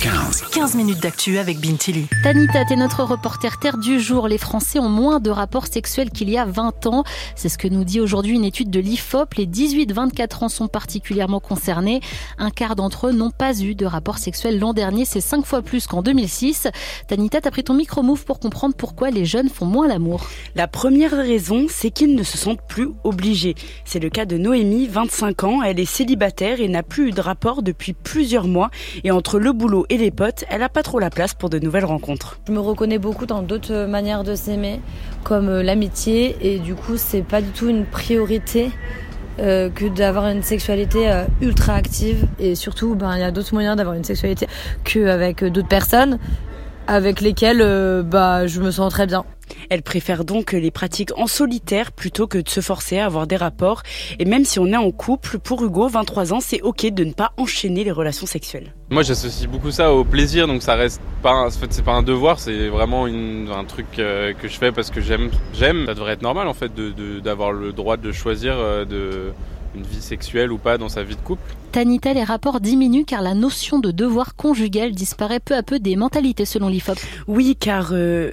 18h15. 15 minutes d'actu avec Bintili. Tanita, t'es notre reporter terre du jour. Les Français ont moins de rapports sexuels qu'il y a 20 ans. C'est ce que nous dit aujourd'hui une étude de l'IFOP. Les 18-24 ans sont particulièrement concernés. Un quart d'entre eux n'ont pas eu de rapport sexuel l'an dernier. C'est 5 fois plus qu'en 2006. Tanita, t'as pris ton micro-move pour comprendre pourquoi les jeunes font moins l'amour. La première raison, c'est qu'ils ne se sentent plus obligés. C'est le cas de Noémie, 25 ans. Elle est célibataire et n'a plus eu de rapport depuis plusieurs mois. Et entre le boulot et les potes, elle n'a pas trop la place pour de nouvelles rencontres. Je me reconnais beaucoup dans d'autres manières de s'aimer, comme euh, l'amitié, et du coup, c'est pas du tout une priorité. Euh, que d'avoir une sexualité euh, ultra active et surtout ben il y a d'autres moyens d'avoir une sexualité qu'avec d'autres personnes avec lesquelles bah je me sens très bien. Elle préfère donc les pratiques en solitaire plutôt que de se forcer à avoir des rapports. Et même si on est en couple, pour Hugo, 23 ans, c'est ok de ne pas enchaîner les relations sexuelles. Moi, j'associe beaucoup ça au plaisir, donc ça reste pas, en fait, c'est pas un devoir, c'est vraiment un truc euh, que je fais parce que j'aime. J'aime. Ça devrait être normal en fait d'avoir le droit de choisir euh, de une vie sexuelle ou pas dans sa vie de couple. Tanita, les rapports diminuent car la notion de devoir conjugal disparaît peu à peu des mentalités selon l'IFOP. Oui, car euh,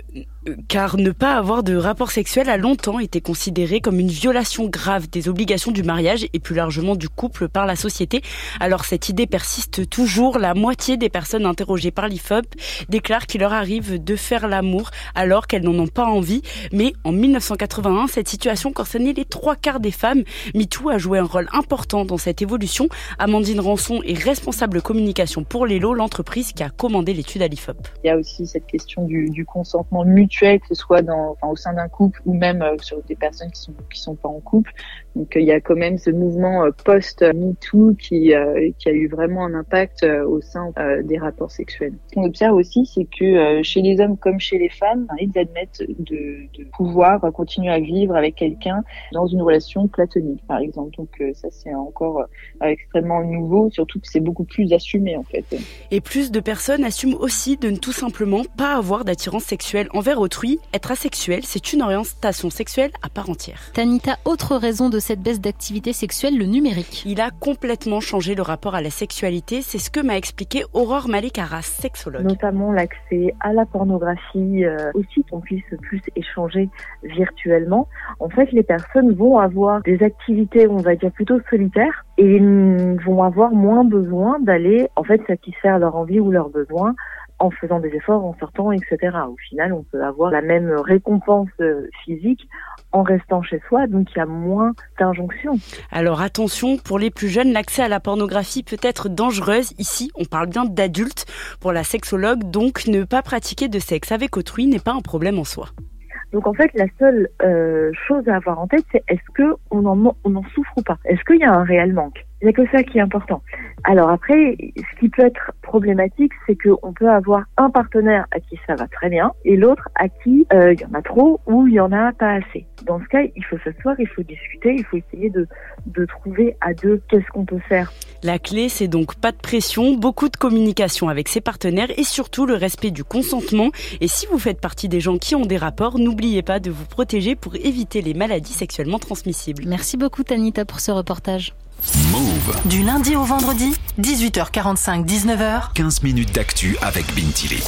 car ne pas avoir de rapport sexuel a longtemps été considéré comme une violation grave des obligations du mariage et plus largement du couple par la société. Alors cette idée persiste toujours. La moitié des personnes interrogées par l'IFOP déclarent qu'il leur arrive de faire l'amour alors qu'elles n'en ont pas envie. Mais en 1981, cette situation concernait les trois quarts des femmes. MeToo a joué un rôle important dans cette évolution. Amandine Rançon est responsable communication pour l'ELO, l'entreprise qui a commandé l'étude à l'IFOP. Il y a aussi cette question du, du consentement mutuel que ce soit dans, enfin, au sein d'un couple ou même euh, sur des personnes qui sont qui sont pas en couple. Donc il y a quand même ce mouvement euh, post MeToo qui euh, qui a eu vraiment un impact au sein des rapports sexuels. Ce qu'on observe aussi, c'est que chez les hommes comme chez les femmes, ils admettent de, de pouvoir continuer à vivre avec quelqu'un dans une relation platonique, par exemple. Donc ça c'est encore extrêmement nouveau, surtout que c'est beaucoup plus assumé en fait. Et plus de personnes assument aussi de ne tout simplement pas avoir d'attirance sexuelle envers autrui, être asexuel, c'est une orientation sexuelle à part entière. Tanita, autre raison de cette baisse d'activité sexuelle, le numérique. Il a complètement changé le rapport à la sexualité, c'est ce que m'a expliqué Aurore Malekaras, sexologue. Notamment l'accès à la pornographie, euh, aussi qu'on puisse plus échanger virtuellement. En fait, les personnes vont avoir des activités, on va dire plutôt solitaires, et vont avoir moins besoin d'aller en fait satisfaire leur envie ou leurs besoins en faisant des efforts, en sortant, etc. Au final, on peut avoir la même récompense euh, physique en restant chez soi, donc il y a moins d'injonctions. Alors attention, pour les plus jeunes, l'accès à la pornographie peut être dangereuse. Ici, on parle bien d'adultes. Pour la sexologue, donc ne pas pratiquer de sexe avec autrui n'est pas un problème en soi. Donc en fait, la seule euh, chose à avoir en tête, c'est est-ce que on en, on en souffre ou pas? Est-ce qu'il y a un réel manque? Il n'y a que ça qui est important. Alors après, ce qui peut être problématique, c'est qu'on peut avoir un partenaire à qui ça va très bien et l'autre à qui euh, il y en a trop ou il y en a pas assez. Dans ce cas, il faut s'asseoir, il faut discuter, il faut essayer de, de trouver à deux qu'est-ce qu'on peut faire. La clé, c'est donc pas de pression, beaucoup de communication avec ses partenaires et surtout le respect du consentement. Et si vous faites partie des gens qui ont des rapports, n'oubliez pas de vous protéger pour éviter les maladies sexuellement transmissibles. Merci beaucoup Tanita pour ce reportage. Move. Du lundi au vendredi, 18h45, 19h. 15 minutes d'actu avec Bintili.